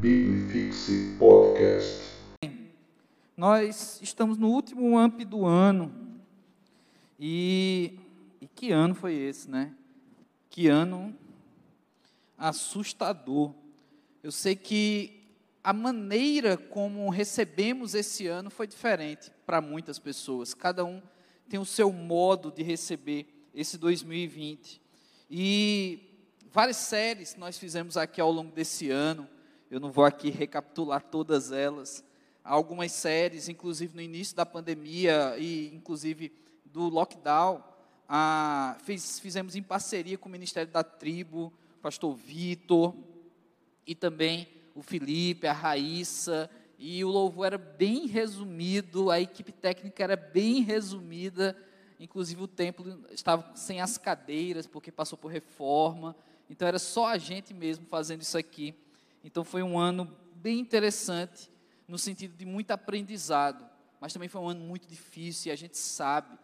Bibifixe Podcast. Nós estamos no último AMP do ano. E, e que ano foi esse, né? Que ano assustador. Eu sei que a maneira como recebemos esse ano foi diferente para muitas pessoas. Cada um tem o seu modo de receber esse 2020. E várias séries nós fizemos aqui ao longo desse ano. Eu não vou aqui recapitular todas elas. Algumas séries, inclusive no início da pandemia e inclusive do lockdown, ah, fiz, fizemos em parceria com o Ministério da Tribo, o pastor Vitor e também o Felipe, a Raíssa, e o louvor era bem resumido, a equipe técnica era bem resumida, inclusive o templo estava sem as cadeiras, porque passou por reforma, então era só a gente mesmo fazendo isso aqui. Então foi um ano bem interessante, no sentido de muito aprendizado, mas também foi um ano muito difícil e a gente sabe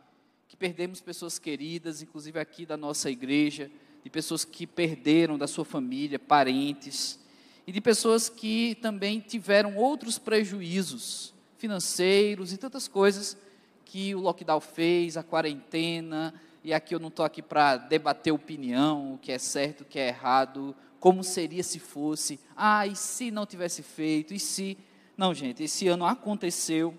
que perdemos pessoas queridas, inclusive aqui da nossa igreja, de pessoas que perderam da sua família, parentes, e de pessoas que também tiveram outros prejuízos financeiros e tantas coisas que o lockdown fez, a quarentena, e aqui eu não estou aqui para debater opinião, o que é certo, o que é errado, como seria se fosse, ah, e se não tivesse feito, e se. Não, gente, esse ano aconteceu,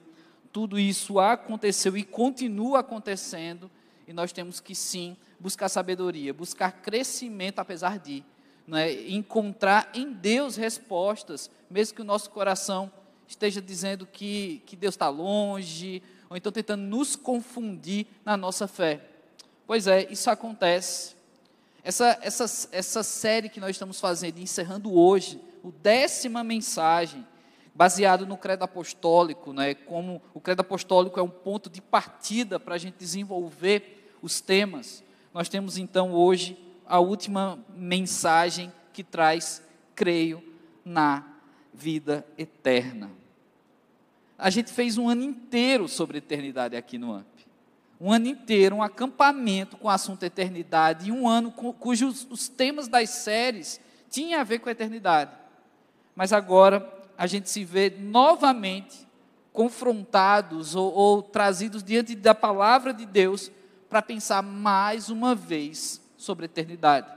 tudo isso aconteceu e continua acontecendo, e nós temos que sim buscar sabedoria, buscar crescimento apesar de, é? encontrar em Deus respostas, mesmo que o nosso coração esteja dizendo que, que Deus está longe, ou então tentando nos confundir na nossa fé. Pois é, isso acontece. Essa, essa, essa série que nós estamos fazendo, encerrando hoje, o décima mensagem, baseado no credo apostólico, né, como o credo apostólico é um ponto de partida para a gente desenvolver os temas. Nós temos então hoje a última mensagem que traz, creio, na vida eterna. A gente fez um ano inteiro sobre eternidade aqui no AMP um ano inteiro, um acampamento com o assunto eternidade, e um ano cujos os temas das séries tinham a ver com a eternidade. Mas agora a gente se vê novamente confrontados ou, ou trazidos diante da palavra de Deus para pensar mais uma vez sobre a eternidade.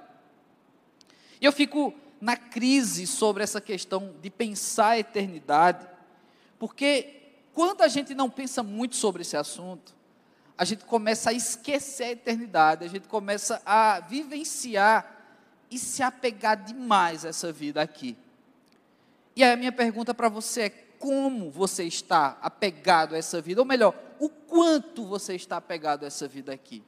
E eu fico na crise sobre essa questão de pensar a eternidade, porque quando a gente não pensa muito sobre esse assunto, a gente começa a esquecer a eternidade, a gente começa a vivenciar e se apegar demais a essa vida aqui. E aí a minha pergunta para você é: como você está apegado a essa vida? Ou melhor, o quanto você está apegado a essa vida aqui?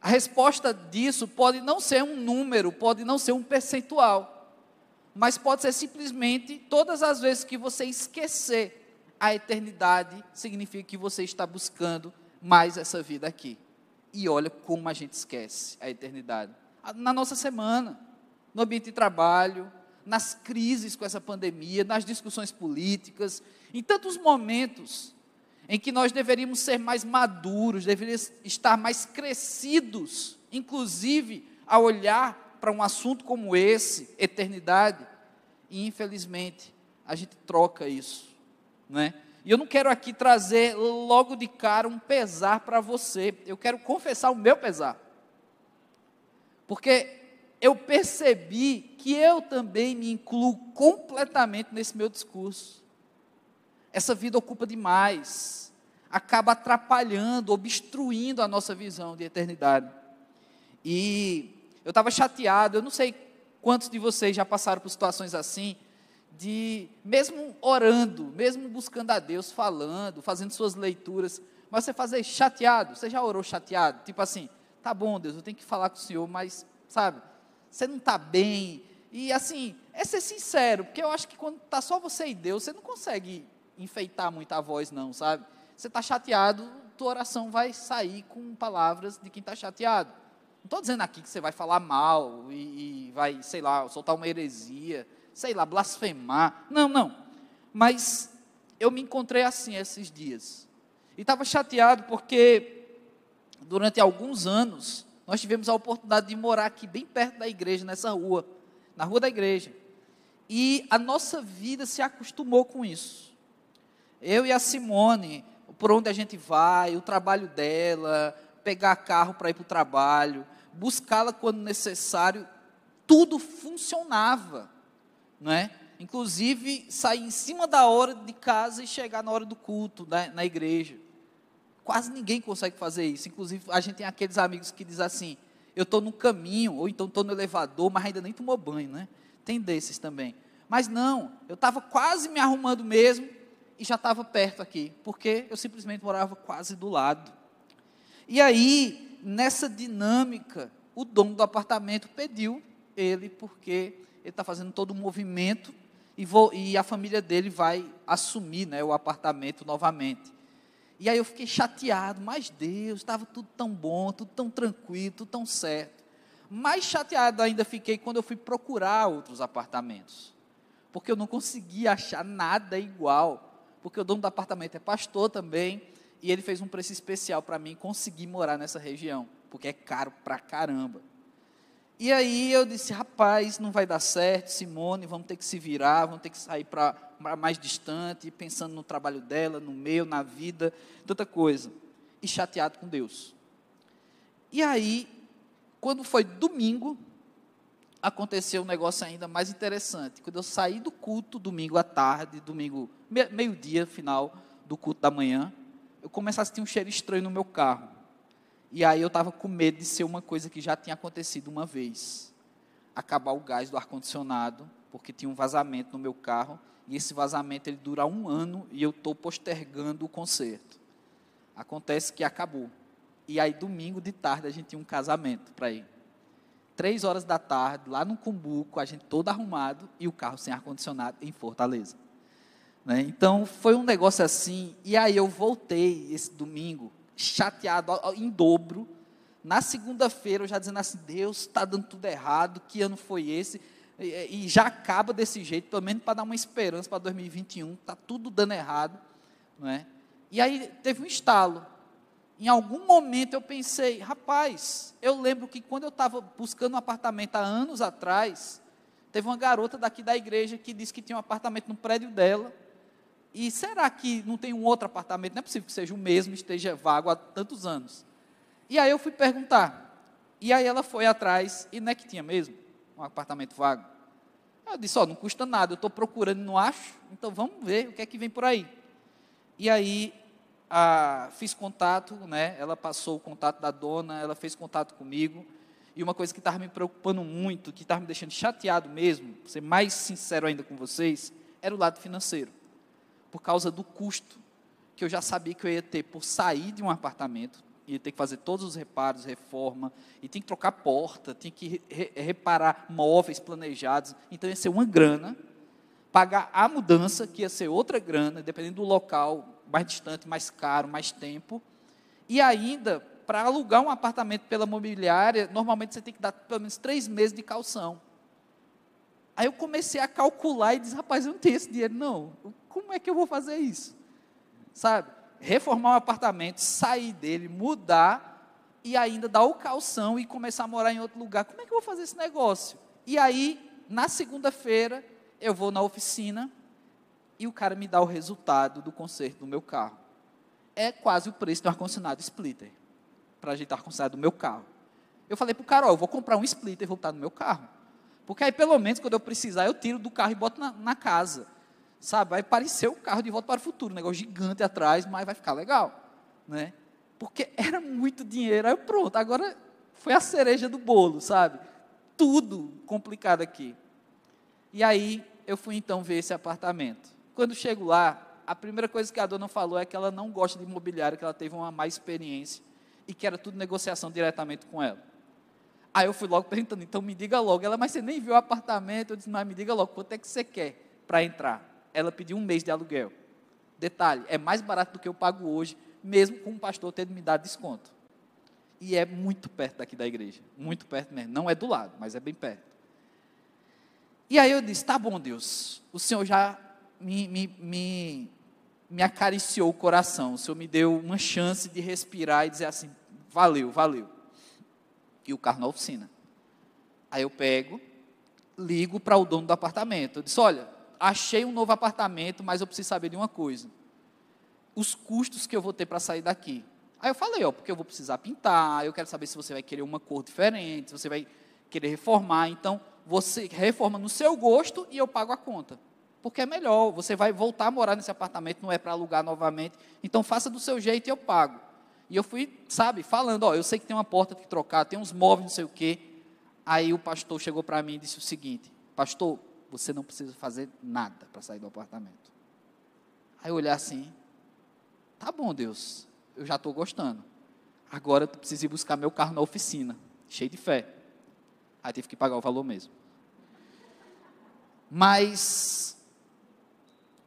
A resposta disso pode não ser um número, pode não ser um percentual, mas pode ser simplesmente todas as vezes que você esquecer a eternidade, significa que você está buscando mais essa vida aqui. E olha como a gente esquece a eternidade. Na nossa semana, no ambiente de trabalho, nas crises com essa pandemia, nas discussões políticas, em tantos momentos em que nós deveríamos ser mais maduros, deveríamos estar mais crescidos, inclusive a olhar para um assunto como esse, eternidade, e infelizmente a gente troca isso, não é? E eu não quero aqui trazer logo de cara um pesar para você. Eu quero confessar o meu pesar. Porque eu percebi que eu também me incluo completamente nesse meu discurso. Essa vida ocupa demais, acaba atrapalhando, obstruindo a nossa visão de eternidade. E eu estava chateado, eu não sei quantos de vocês já passaram por situações assim, de, mesmo orando, mesmo buscando a Deus, falando, fazendo suas leituras, mas você fazer chateado, você já orou chateado? Tipo assim, tá bom, Deus, eu tenho que falar com o Senhor, mas, sabe, você não está bem. E assim, é ser sincero, porque eu acho que quando está só você e Deus, você não consegue enfeitar muito a voz, não, sabe? Você está chateado, tua oração vai sair com palavras de quem está chateado. Não estou dizendo aqui que você vai falar mal e, e vai, sei lá, soltar uma heresia sei lá, blasfemar. Não, não. Mas eu me encontrei assim esses dias. E estava chateado porque durante alguns anos nós tivemos a oportunidade de morar aqui bem perto da igreja, nessa rua, na rua da igreja. E a nossa vida se acostumou com isso. Eu e a Simone, por onde a gente vai, o trabalho dela, pegar carro para ir para o trabalho, buscá-la quando necessário, tudo funcionava, não é? Inclusive sair em cima da hora de casa e chegar na hora do culto né, na igreja. Quase ninguém consegue fazer isso. Inclusive a gente tem aqueles amigos que dizem assim: eu estou no caminho ou então estou no elevador, mas ainda nem tomou banho, né? Tem desses também. Mas não, eu estava quase me arrumando mesmo e já estava perto aqui, porque eu simplesmente morava quase do lado. E aí, nessa dinâmica, o dono do apartamento pediu ele, porque ele está fazendo todo um movimento e, vou, e, a família dele vai assumir né, o apartamento novamente. E aí eu fiquei chateado, mas Deus, estava tudo tão bom, tudo tão tranquilo, tudo tão certo. Mais chateado ainda fiquei quando eu fui procurar outros apartamentos, porque eu não conseguia achar nada igual, porque o dono do apartamento é pastor também, e ele fez um preço especial para mim conseguir morar nessa região, porque é caro pra caramba. E aí eu disse, rapaz, não vai dar certo, Simone, vamos ter que se virar, vamos ter que sair para mais distante, pensando no trabalho dela, no meu, na vida, tanta coisa. E chateado com Deus. E aí, quando foi domingo, aconteceu um negócio ainda mais interessante. Quando eu saí do culto, domingo à tarde, domingo, meio-dia, final do culto da manhã, eu comecei a sentir um cheiro estranho no meu carro. E aí eu estava com medo de ser uma coisa que já tinha acontecido uma vez. Acabar o gás do ar-condicionado, porque tinha um vazamento no meu carro, e esse vazamento ele dura um ano e eu estou postergando o conserto. Acontece que acabou. E aí, domingo de tarde, a gente tinha um casamento para ir. Três horas da tarde, lá no Cumbuco, a gente todo arrumado e o carro sem ar-condicionado em Fortaleza. Né? Então foi um negócio assim, e aí eu voltei esse domingo, chateado em dobro. Na segunda-feira eu já dizendo assim, Deus está dando tudo errado, que ano foi esse? E, e já acaba desse jeito, pelo menos para dar uma esperança para 2021, está tudo dando errado. Não é? E aí teve um estalo. Em algum momento eu pensei, rapaz, eu lembro que quando eu estava buscando um apartamento há anos atrás, teve uma garota daqui da igreja que disse que tinha um apartamento no prédio dela, e será que não tem um outro apartamento? Não é possível que seja o mesmo, esteja vago há tantos anos. E aí eu fui perguntar. E aí ela foi atrás, e não é que tinha mesmo um apartamento vago. Eu disse, ó, oh, não custa nada, eu estou procurando e não acho, então vamos ver o que é que vem por aí. E aí a, fiz contato, né? Ela passou o contato da dona, ela fez contato comigo. E uma coisa que estava me preocupando muito, que estava me deixando chateado mesmo, ser mais sincero ainda com vocês, era o lado financeiro por causa do custo que eu já sabia que eu ia ter por sair de um apartamento, ia ter que fazer todos os reparos, reforma, e tem que trocar porta, tem que re reparar móveis planejados, então ia ser uma grana, pagar a mudança, que ia ser outra grana, dependendo do local, mais distante, mais caro, mais tempo, e ainda, para alugar um apartamento pela mobiliária, normalmente você tem que dar pelo menos três meses de calção. Aí eu comecei a calcular e disse, rapaz, eu não tenho esse dinheiro, não. Como é que eu vou fazer isso? Sabe? Reformar um apartamento, sair dele, mudar e ainda dar o calção e começar a morar em outro lugar. Como é que eu vou fazer esse negócio? E aí, na segunda-feira, eu vou na oficina e o cara me dá o resultado do conserto do meu carro. É quase o preço um ar-condicionado splitter para ajeitar o ar-condicionado do meu carro. Eu falei para o cara, ó, eu vou comprar um splitter e voltar no meu carro. Porque aí, pelo menos, quando eu precisar, eu tiro do carro e boto na, na casa. Sabe? Vai parecer o carro de volta para o futuro, um negócio gigante atrás, mas vai ficar legal. Né? Porque era muito dinheiro. Aí pronto, agora foi a cereja do bolo, sabe? Tudo complicado aqui. E aí eu fui então ver esse apartamento. Quando chego lá, a primeira coisa que a dona falou é que ela não gosta de imobiliário, que ela teve uma má experiência e que era tudo negociação diretamente com ela. Aí eu fui logo perguntando, então me diga logo. Ela, mas você nem viu o apartamento? Eu disse, mas me diga logo, quanto é que você quer para entrar? Ela pediu um mês de aluguel. Detalhe, é mais barato do que eu pago hoje, mesmo com o pastor tendo me dado desconto. E é muito perto daqui da igreja, muito perto mesmo. Não é do lado, mas é bem perto. E aí eu disse, tá bom Deus, o Senhor já me, me, me, me acariciou o coração, o Senhor me deu uma chance de respirar e dizer assim, valeu, valeu e o carro na oficina. Aí eu pego, ligo para o dono do apartamento. Eu disse: Olha, achei um novo apartamento, mas eu preciso saber de uma coisa: os custos que eu vou ter para sair daqui. Aí eu falei: Ó, porque eu vou precisar pintar, eu quero saber se você vai querer uma cor diferente, se você vai querer reformar. Então, você reforma no seu gosto e eu pago a conta. Porque é melhor, você vai voltar a morar nesse apartamento, não é para alugar novamente. Então, faça do seu jeito e eu pago. E eu fui, sabe, falando: Ó, eu sei que tem uma porta que trocar, tem uns móveis, não sei o quê. Aí o pastor chegou para mim e disse o seguinte: Pastor, você não precisa fazer nada para sair do apartamento. Aí eu olhei assim: Tá bom, Deus, eu já estou gostando. Agora eu preciso ir buscar meu carro na oficina, cheio de fé. Aí tive que pagar o valor mesmo. Mas,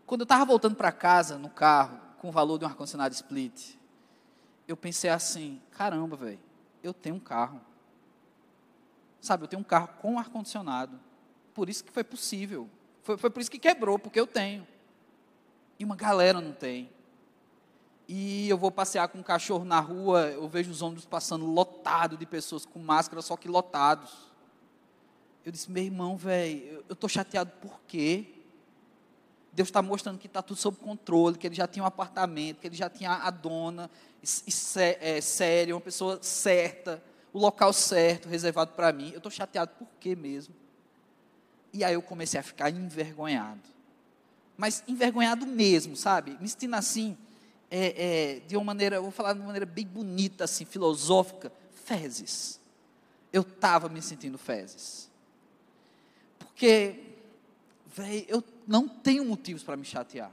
quando eu estava voltando para casa no carro, com o valor de um ar-condicionado split, eu pensei assim: caramba, velho, eu tenho um carro. Sabe, eu tenho um carro com ar-condicionado. Por isso que foi possível. Foi, foi por isso que quebrou, porque eu tenho. E uma galera não tem. E eu vou passear com um cachorro na rua, eu vejo os ônibus passando lotado de pessoas com máscara, só que lotados. Eu disse, meu irmão, velho, eu estou chateado por quê? Deus está mostrando que está tudo sob controle, que ele já tinha um apartamento, que ele já tinha a dona é, séria, uma pessoa certa o local certo, reservado para mim. Eu estou chateado por quê mesmo? E aí eu comecei a ficar envergonhado. Mas envergonhado mesmo, sabe? Me sentindo assim, é, é, de uma maneira, vou falar de uma maneira bem bonita, assim, filosófica, fezes. Eu estava me sentindo fezes. Porque, velho, eu não tenho motivos para me chatear.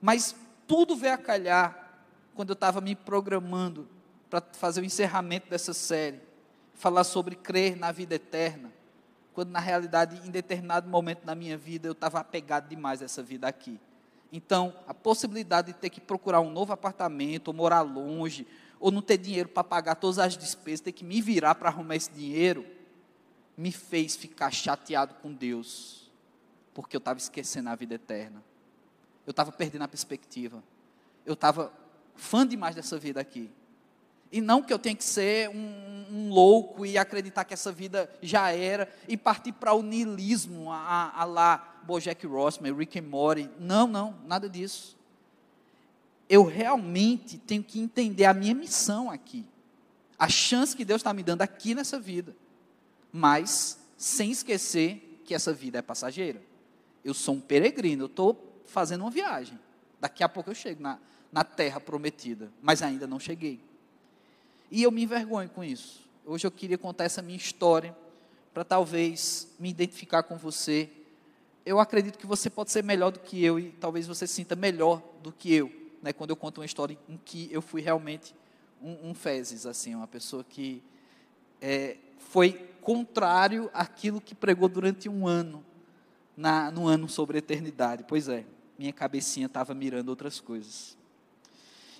Mas tudo veio a calhar quando eu estava me programando para fazer o encerramento dessa série, falar sobre crer na vida eterna, quando na realidade, em determinado momento da minha vida, eu estava apegado demais a essa vida aqui. Então, a possibilidade de ter que procurar um novo apartamento, ou morar longe, ou não ter dinheiro para pagar todas as despesas, ter que me virar para arrumar esse dinheiro, me fez ficar chateado com Deus, porque eu estava esquecendo a vida eterna. Eu estava perdendo a perspectiva. Eu estava fã demais dessa vida aqui. E não que eu tenha que ser um, um louco e acreditar que essa vida já era e partir para o niilismo, a, a lá Bojack Rossman, Rick and Morty. Não, não, nada disso. Eu realmente tenho que entender a minha missão aqui. A chance que Deus está me dando aqui nessa vida. Mas sem esquecer que essa vida é passageira. Eu sou um peregrino, eu estou fazendo uma viagem. Daqui a pouco eu chego na, na terra prometida, mas ainda não cheguei. E eu me envergonho com isso. Hoje eu queria contar essa minha história para talvez me identificar com você. Eu acredito que você pode ser melhor do que eu e talvez você se sinta melhor do que eu, né, quando eu conto uma história em que eu fui realmente um, um fezes, assim, uma pessoa que é, foi contrário àquilo que pregou durante um ano, na, no ano sobre a eternidade. Pois é, minha cabecinha estava mirando outras coisas.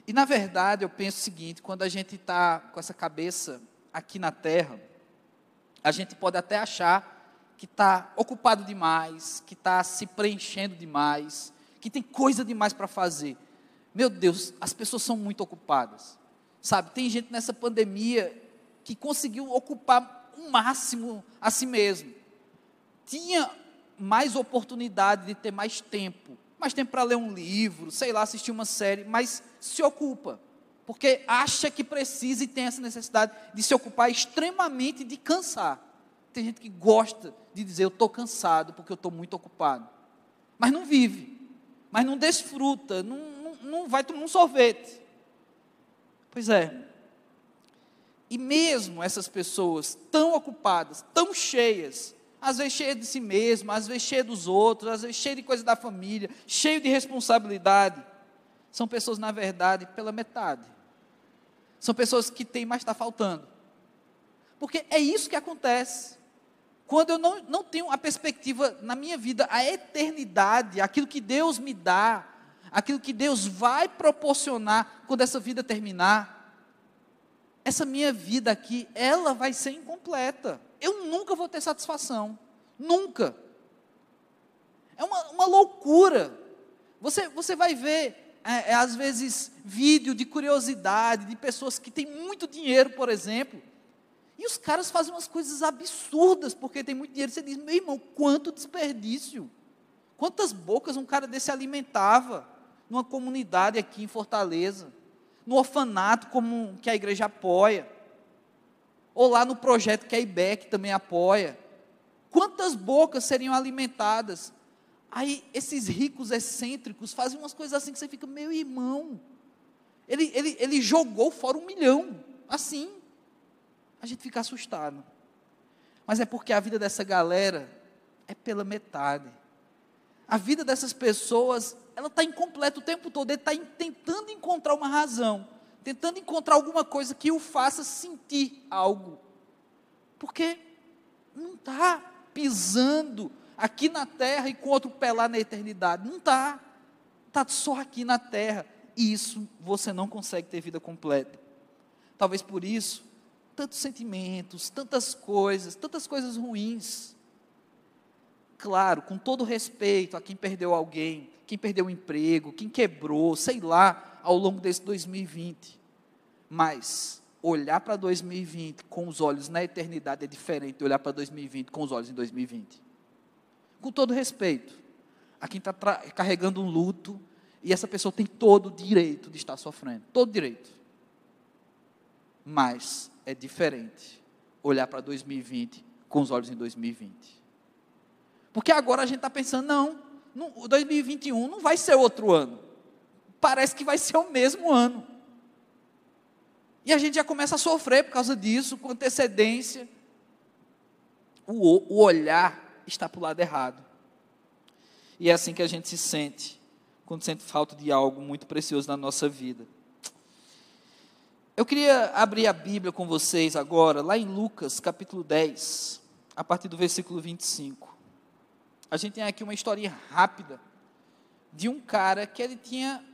E na verdade, eu penso o seguinte: quando a gente está com essa cabeça aqui na terra, a gente pode até achar que está ocupado demais, que está se preenchendo demais, que tem coisa demais para fazer. Meu Deus, as pessoas são muito ocupadas. Sabe, tem gente nessa pandemia que conseguiu ocupar o máximo a si mesmo. Tinha mais oportunidade de ter mais tempo, mais tempo para ler um livro, sei lá, assistir uma série, mas se ocupa, porque acha que precisa e tem essa necessidade de se ocupar extremamente de cansar. Tem gente que gosta de dizer, eu estou cansado porque eu estou muito ocupado. Mas não vive, mas não desfruta, não, não, não vai tomar um sorvete. Pois é. E mesmo essas pessoas tão ocupadas, tão cheias, às vezes cheio de si mesmo, às vezes cheio dos outros, às vezes cheio de coisa da família, cheio de responsabilidade. São pessoas, na verdade, pela metade. São pessoas que têm, mas está faltando. Porque é isso que acontece. Quando eu não, não tenho a perspectiva na minha vida, a eternidade, aquilo que Deus me dá, aquilo que Deus vai proporcionar quando essa vida terminar, essa minha vida aqui, ela vai ser incompleta eu nunca vou ter satisfação. Nunca. É uma, uma loucura. Você, você vai ver, é, é, às vezes, vídeo de curiosidade de pessoas que têm muito dinheiro, por exemplo, E os caras fazem umas coisas absurdas, porque tem muito dinheiro. Você diz, meu irmão, quanto desperdício. Quantas bocas um cara desse alimentava numa comunidade aqui em Fortaleza, no orfanato como que a igreja apoia, ou lá no projeto que a IBEC também apoia. Quantas bocas seriam alimentadas? Aí esses ricos excêntricos fazem umas coisas assim que você fica, meu irmão, ele, ele, ele jogou fora um milhão, assim. A gente fica assustado. Mas é porque a vida dessa galera é pela metade. A vida dessas pessoas, ela está incompleta o tempo todo. Ele está tentando encontrar uma razão, tentando encontrar alguma coisa que o faça sentir algo. Porque não está pisando aqui na terra e com outro pé lá na eternidade. Não está. Está só aqui na terra e isso você não consegue ter vida completa. Talvez por isso, tantos sentimentos, tantas coisas, tantas coisas ruins. Claro, com todo respeito a quem perdeu alguém, quem perdeu o emprego, quem quebrou, sei lá, ao longo desse 2020. Mas olhar para 2020 com os olhos na eternidade é diferente de olhar para 2020 com os olhos em 2020. Com todo respeito a quem está carregando um luto, e essa pessoa tem todo o direito de estar sofrendo, todo direito. Mas é diferente olhar para 2020 com os olhos em 2020. Porque agora a gente está pensando, não, não, 2021 não vai ser outro ano. Parece que vai ser o mesmo ano. E a gente já começa a sofrer por causa disso, com antecedência. O, o olhar está para o lado errado. E é assim que a gente se sente quando sente falta de algo muito precioso na nossa vida. Eu queria abrir a Bíblia com vocês agora, lá em Lucas, capítulo 10, a partir do versículo 25. A gente tem aqui uma historinha rápida de um cara que ele tinha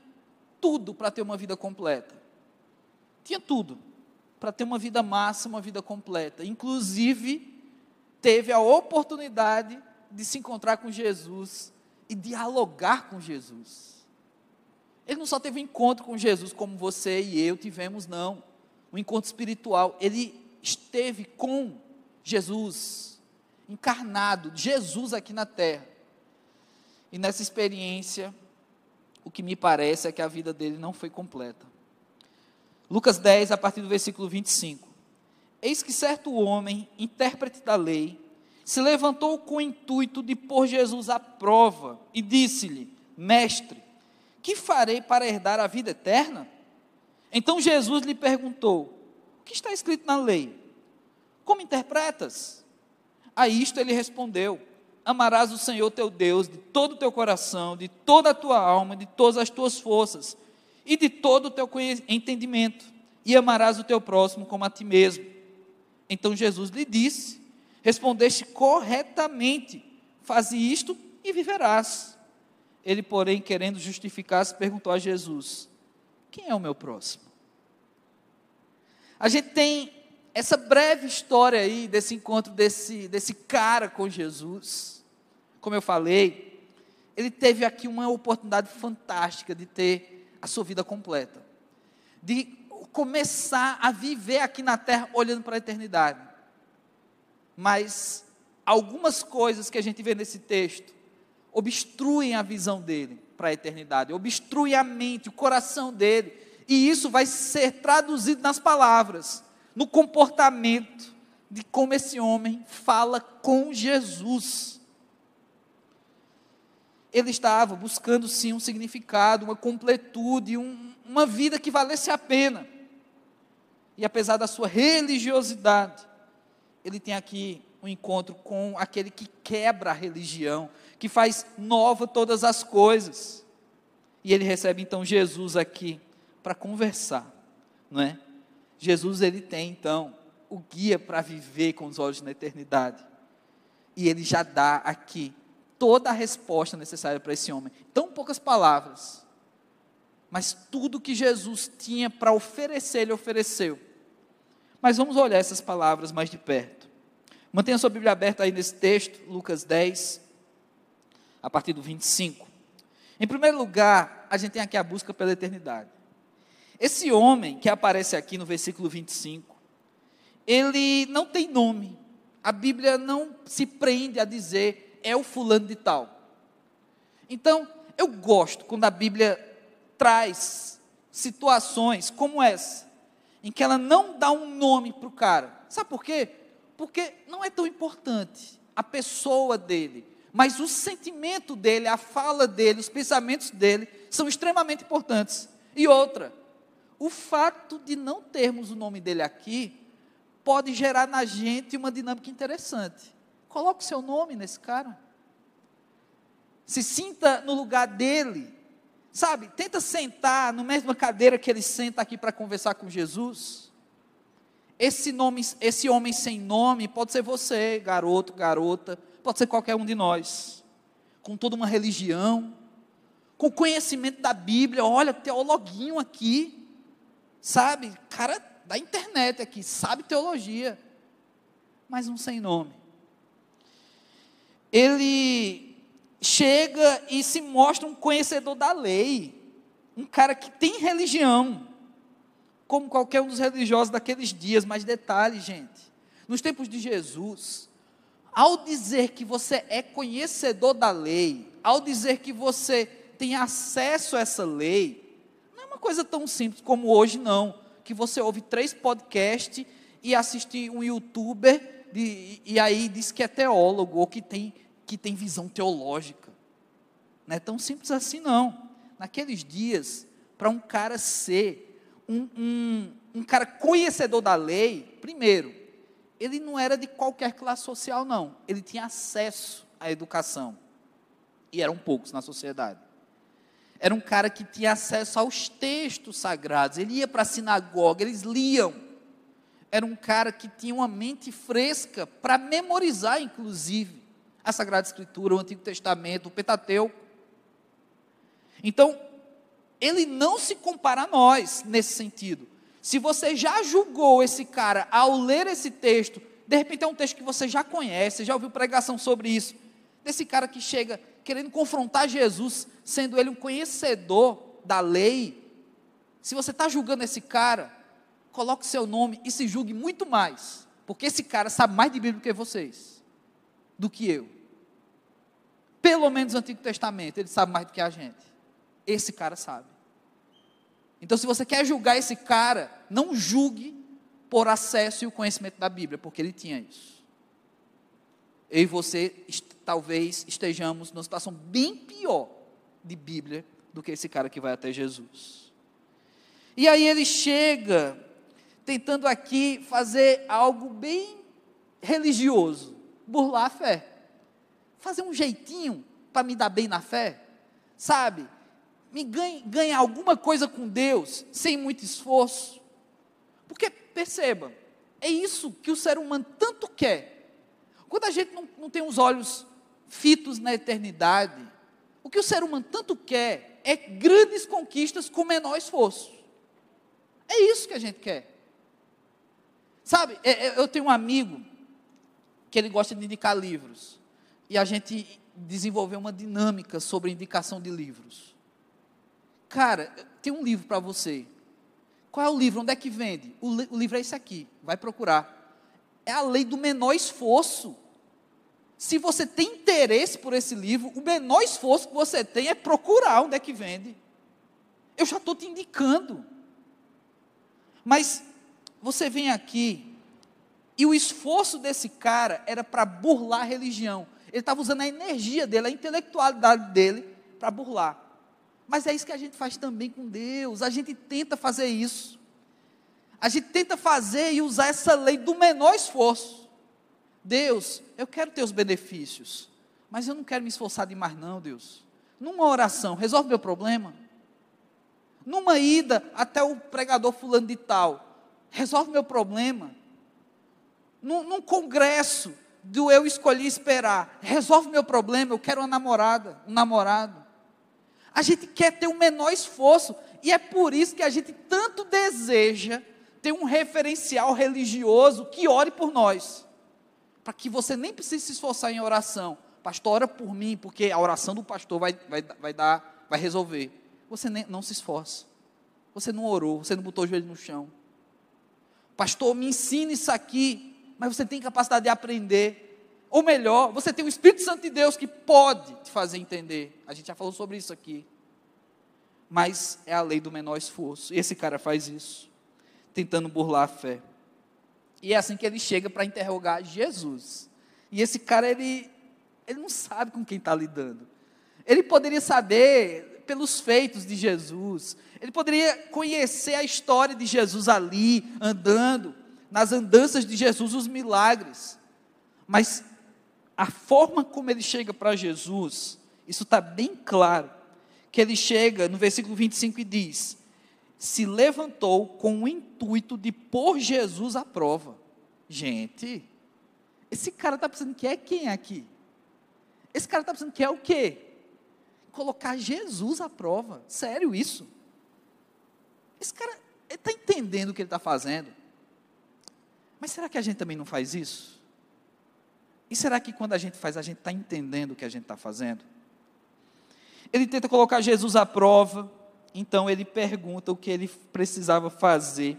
tudo para ter uma vida completa. Tinha tudo para ter uma vida massa, uma vida completa. Inclusive, teve a oportunidade de se encontrar com Jesus e dialogar com Jesus. Ele não só teve um encontro com Jesus como você e eu tivemos, não. Um encontro espiritual. Ele esteve com Jesus, encarnado, Jesus aqui na terra. E nessa experiência, o que me parece é que a vida dele não foi completa. Lucas 10, a partir do versículo 25. Eis que certo homem, intérprete da lei, se levantou com o intuito de pôr Jesus à prova e disse-lhe: Mestre, que farei para herdar a vida eterna? Então Jesus lhe perguntou: O que está escrito na lei? Como interpretas? A isto ele respondeu: Amarás o Senhor teu Deus de todo o teu coração, de toda a tua alma, de todas as tuas forças e de todo o teu entendimento, e amarás o teu próximo como a ti mesmo. Então Jesus lhe disse: Respondeste corretamente, faze isto e viverás. Ele, porém, querendo justificar-se, perguntou a Jesus: Quem é o meu próximo? A gente tem essa breve história aí desse encontro desse, desse cara com Jesus. Como eu falei, ele teve aqui uma oportunidade fantástica de ter a sua vida completa, de começar a viver aqui na terra olhando para a eternidade mas algumas coisas que a gente vê nesse texto obstruem a visão dele para a eternidade, obstruem a mente, o coração dele, e isso vai ser traduzido nas palavras, no comportamento de como esse homem fala com Jesus. Ele estava buscando sim um significado, uma completude, um, uma vida que valesse a pena. E apesar da sua religiosidade, ele tem aqui um encontro com aquele que quebra a religião, que faz nova todas as coisas. E ele recebe então Jesus aqui para conversar, não é? Jesus ele tem então o guia para viver com os olhos na eternidade. E ele já dá aqui toda a resposta necessária para esse homem. Tão poucas palavras, mas tudo que Jesus tinha para oferecer, ele ofereceu. Mas vamos olhar essas palavras mais de perto. Mantenha sua Bíblia aberta aí nesse texto, Lucas 10, a partir do 25. Em primeiro lugar, a gente tem aqui a busca pela eternidade. Esse homem que aparece aqui no versículo 25, ele não tem nome. A Bíblia não se prende a dizer é o fulano de tal. Então, eu gosto quando a Bíblia traz situações como essa, em que ela não dá um nome para o cara. Sabe por quê? Porque não é tão importante a pessoa dele, mas o sentimento dele, a fala dele, os pensamentos dele são extremamente importantes. E outra, o fato de não termos o nome dele aqui pode gerar na gente uma dinâmica interessante. Coloque o seu nome nesse cara. Se sinta no lugar dele. Sabe, tenta sentar na mesma cadeira que ele senta aqui para conversar com Jesus. Esse nome, esse homem sem nome pode ser você, garoto, garota, pode ser qualquer um de nós. Com toda uma religião, com conhecimento da Bíblia, olha, teologuinho aqui, sabe? Cara da internet aqui, sabe teologia, mas um sem nome. Ele chega e se mostra um conhecedor da lei, um cara que tem religião, como qualquer um dos religiosos daqueles dias, mas detalhe, gente, nos tempos de Jesus, ao dizer que você é conhecedor da lei, ao dizer que você tem acesso a essa lei, não coisa tão simples como hoje, não que você ouve três podcasts e assiste um youtuber de, e aí diz que é teólogo ou que tem, que tem visão teológica. Não é tão simples assim, não. Naqueles dias, para um cara ser um, um, um cara conhecedor da lei, primeiro, ele não era de qualquer classe social, não. Ele tinha acesso à educação. E eram poucos na sociedade. Era um cara que tinha acesso aos textos sagrados. Ele ia para a sinagoga, eles liam. Era um cara que tinha uma mente fresca para memorizar, inclusive, a Sagrada Escritura, o Antigo Testamento, o Pentateuco. Então, ele não se compara a nós nesse sentido. Se você já julgou esse cara ao ler esse texto, de repente é um texto que você já conhece, já ouviu pregação sobre isso, desse cara que chega querendo confrontar Jesus, sendo ele um conhecedor da lei, se você está julgando esse cara, coloque seu nome e se julgue muito mais, porque esse cara sabe mais de Bíblia do que vocês, do que eu. Pelo menos o Antigo Testamento, ele sabe mais do que a gente. Esse cara sabe. Então, se você quer julgar esse cara, não julgue por acesso e o conhecimento da Bíblia, porque ele tinha isso. Eu e você talvez estejamos numa situação bem pior de Bíblia do que esse cara que vai até Jesus. E aí ele chega tentando aqui fazer algo bem religioso, burlar a fé. Fazer um jeitinho para me dar bem na fé, sabe? Me ganhe, ganhar alguma coisa com Deus sem muito esforço. Porque perceba, é isso que o ser humano tanto quer. Quando a gente não, não tem os olhos fitos na eternidade. O que o ser humano tanto quer é grandes conquistas com menor esforço. É isso que a gente quer. Sabe, é, é, eu tenho um amigo que ele gosta de indicar livros. E a gente desenvolveu uma dinâmica sobre indicação de livros. Cara, tem um livro para você. Qual é o livro? Onde é que vende? O, o livro é esse aqui. Vai procurar. É a lei do menor esforço. Se você tem interesse por esse livro, o menor esforço que você tem é procurar onde é que vende. Eu já estou te indicando. Mas você vem aqui e o esforço desse cara era para burlar a religião. Ele estava usando a energia dele, a intelectualidade dele para burlar. Mas é isso que a gente faz também com Deus. A gente tenta fazer isso. A gente tenta fazer e usar essa lei do menor esforço. Deus, eu quero ter os benefícios, mas eu não quero me esforçar demais, não, Deus. Numa oração, resolve meu problema. Numa ida até o pregador fulano de tal, resolve meu problema. Num, num congresso do eu escolhi esperar, resolve meu problema, eu quero uma namorada, um namorado. A gente quer ter o menor esforço, e é por isso que a gente tanto deseja ter um referencial religioso que ore por nós para que você nem precise se esforçar em oração. Pastor, ora por mim, porque a oração do pastor vai, vai, vai dar, vai resolver. Você nem, não se esforça. Você não orou, você não botou o joelho no chão. Pastor, me ensine isso aqui, mas você tem capacidade de aprender. Ou melhor, você tem o Espírito Santo de Deus que pode te fazer entender. A gente já falou sobre isso aqui. Mas é a lei do menor esforço. E esse cara faz isso, tentando burlar a fé. E é assim que ele chega para interrogar Jesus. E esse cara, ele, ele não sabe com quem está lidando. Ele poderia saber pelos feitos de Jesus. Ele poderia conhecer a história de Jesus ali, andando, nas andanças de Jesus, os milagres. Mas a forma como ele chega para Jesus, isso está bem claro. Que ele chega no versículo 25 e diz: Se levantou com o intuito de pôr Jesus à prova. Gente, esse cara está pensando que é quem aqui? Esse cara está pensando que é o quê? Colocar Jesus à prova. Sério isso? Esse cara está entendendo o que ele está fazendo. Mas será que a gente também não faz isso? E será que quando a gente faz, a gente está entendendo o que a gente está fazendo? Ele tenta colocar Jesus à prova, então ele pergunta o que ele precisava fazer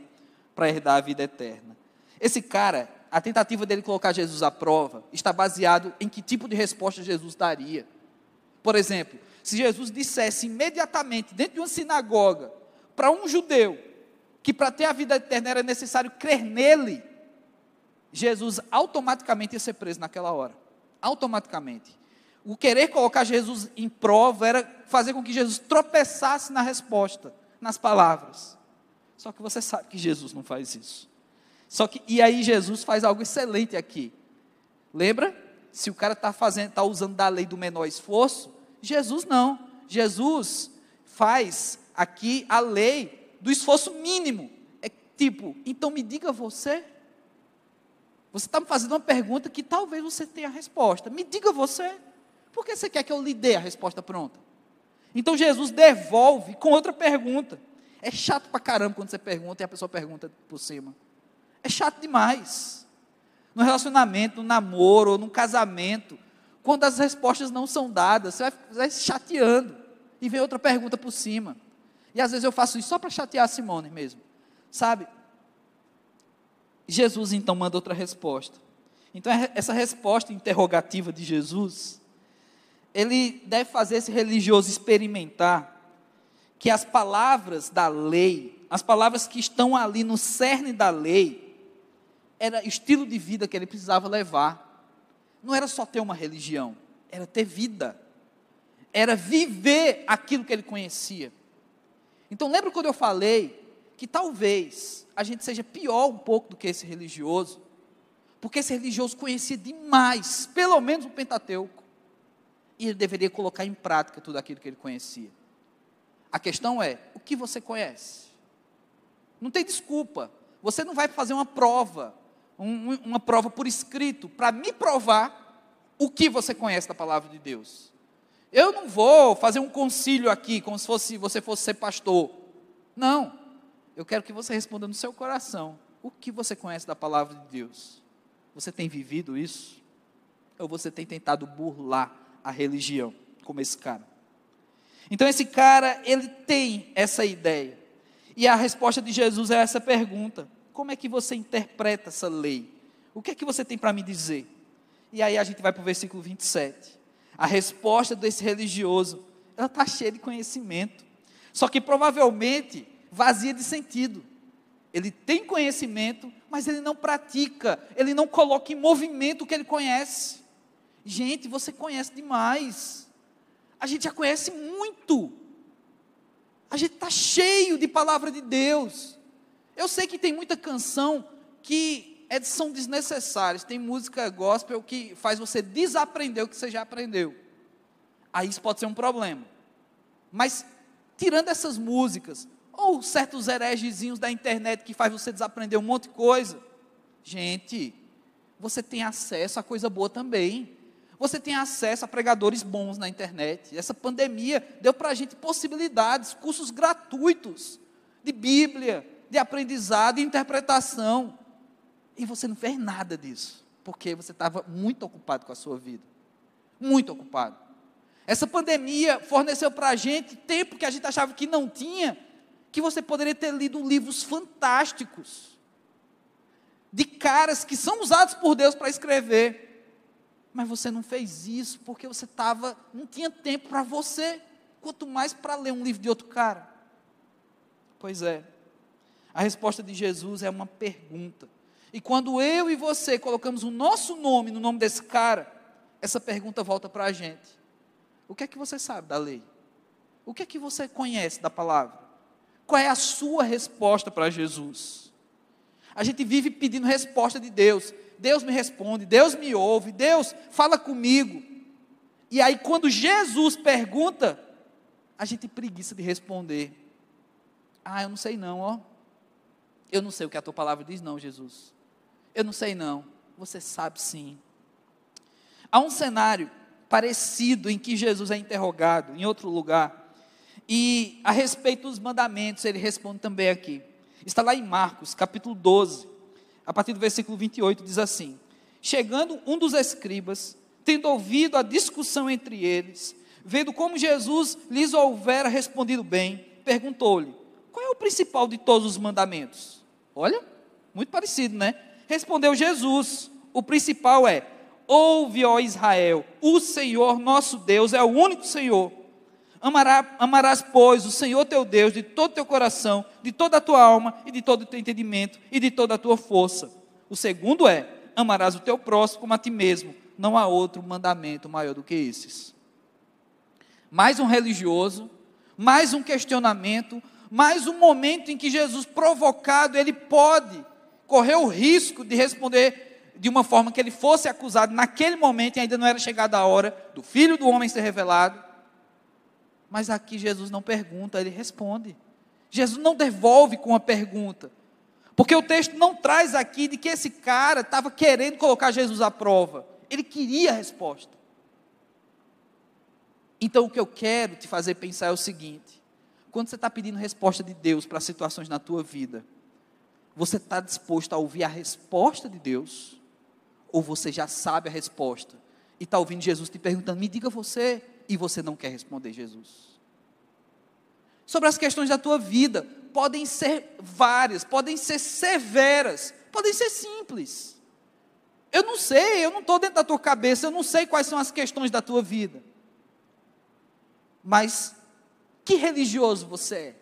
para herdar a vida eterna. Esse cara, a tentativa dele colocar Jesus à prova está baseado em que tipo de resposta Jesus daria. Por exemplo, se Jesus dissesse imediatamente, dentro de uma sinagoga, para um judeu, que para ter a vida eterna era necessário crer nele, Jesus automaticamente ia ser preso naquela hora. Automaticamente. O querer colocar Jesus em prova era fazer com que Jesus tropeçasse na resposta, nas palavras. Só que você sabe que Jesus não faz isso. Só que e aí Jesus faz algo excelente aqui. Lembra? Se o cara está fazendo, está usando da lei do menor esforço, Jesus não. Jesus faz aqui a lei do esforço mínimo. É tipo, então me diga você, você está me fazendo uma pergunta que talvez você tenha a resposta. Me diga você. Por que você quer que eu lhe dê a resposta pronta? Então Jesus devolve com outra pergunta. É chato pra caramba quando você pergunta e a pessoa pergunta por cima. É chato demais. No relacionamento, no namoro, ou no casamento, quando as respostas não são dadas, você vai, vai se chateando e vem outra pergunta por cima. E às vezes eu faço isso só para chatear a Simone mesmo. Sabe? Jesus então manda outra resposta. Então, é essa resposta interrogativa de Jesus, ele deve fazer esse religioso experimentar que as palavras da lei, as palavras que estão ali no cerne da lei, era estilo de vida que ele precisava levar. Não era só ter uma religião, era ter vida. Era viver aquilo que ele conhecia. Então, lembra quando eu falei que talvez a gente seja pior um pouco do que esse religioso, porque esse religioso conhecia demais, pelo menos o Pentateuco, e ele deveria colocar em prática tudo aquilo que ele conhecia. A questão é: o que você conhece? Não tem desculpa. Você não vai fazer uma prova, um, uma prova por escrito, para me provar o que você conhece da palavra de Deus. Eu não vou fazer um concílio aqui, como se fosse, você fosse ser pastor. Não eu quero que você responda no seu coração: o que você conhece da palavra de Deus? Você tem vivido isso? Ou você tem tentado burlar a religião, como esse cara? Então, esse cara, ele tem essa ideia. E a resposta de Jesus é essa pergunta: como é que você interpreta essa lei? O que é que você tem para me dizer? E aí a gente vai para o versículo 27. A resposta desse religioso, ela está cheia de conhecimento. Só que provavelmente vazia de sentido. Ele tem conhecimento, mas ele não pratica, ele não coloca em movimento o que ele conhece. Gente, você conhece demais. A gente já conhece muito. A gente está cheio de palavra de Deus. Eu sei que tem muita canção que é, são desnecessárias. Tem música gospel que faz você desaprender o que você já aprendeu. Aí isso pode ser um problema. Mas, tirando essas músicas, ou certos heregezinhos da internet que faz você desaprender um monte de coisa. Gente, você tem acesso a coisa boa também. Você tem acesso a pregadores bons na internet. Essa pandemia deu para a gente possibilidades, cursos gratuitos de Bíblia, de aprendizado e interpretação. E você não fez nada disso, porque você estava muito ocupado com a sua vida. Muito ocupado. Essa pandemia forneceu para a gente tempo que a gente achava que não tinha, que você poderia ter lido livros fantásticos. de caras que são usados por Deus para escrever. Mas você não fez isso porque você tava, não tinha tempo para você, quanto mais para ler um livro de outro cara. Pois é. A resposta de Jesus é uma pergunta. E quando eu e você colocamos o nosso nome no nome desse cara, essa pergunta volta para a gente. O que é que você sabe da lei? O que é que você conhece da palavra? Qual é a sua resposta para Jesus? A gente vive pedindo resposta de Deus. Deus me responde, Deus me ouve, Deus fala comigo. E aí, quando Jesus pergunta, a gente preguiça de responder. Ah, eu não sei não, ó. Eu não sei o que a tua palavra diz, não, Jesus. Eu não sei não. Você sabe sim. Há um cenário parecido em que Jesus é interrogado em outro lugar. E a respeito dos mandamentos, ele responde também aqui. Está lá em Marcos, capítulo 12 a partir do versículo 28, diz assim: Chegando um dos escribas, tendo ouvido a discussão entre eles, vendo como Jesus lhes houvera respondido bem, perguntou-lhe: Qual é o principal de todos os mandamentos? Olha, muito parecido, né? Respondeu Jesus: O principal é: Ouve, ó Israel, o Senhor nosso Deus é o único Senhor. Amará, amarás, pois, o Senhor teu Deus de todo teu coração, de toda a tua alma e de todo o teu entendimento e de toda a tua força. O segundo é: amarás o teu próximo como a ti mesmo. Não há outro mandamento maior do que esses. Mais um religioso, mais um questionamento, mais um momento em que Jesus, provocado, ele pode correr o risco de responder de uma forma que ele fosse acusado naquele momento e ainda não era chegada a hora do filho do homem ser revelado. Mas aqui Jesus não pergunta, ele responde. Jesus não devolve com uma pergunta. Porque o texto não traz aqui de que esse cara estava querendo colocar Jesus à prova. Ele queria a resposta. Então o que eu quero te fazer pensar é o seguinte: quando você está pedindo resposta de Deus para situações na tua vida, você está disposto a ouvir a resposta de Deus? Ou você já sabe a resposta e está ouvindo Jesus te perguntando, me diga você, e você não quer responder Jesus. Sobre as questões da tua vida, podem ser várias, podem ser severas, podem ser simples. Eu não sei, eu não estou dentro da tua cabeça, eu não sei quais são as questões da tua vida. Mas que religioso você é?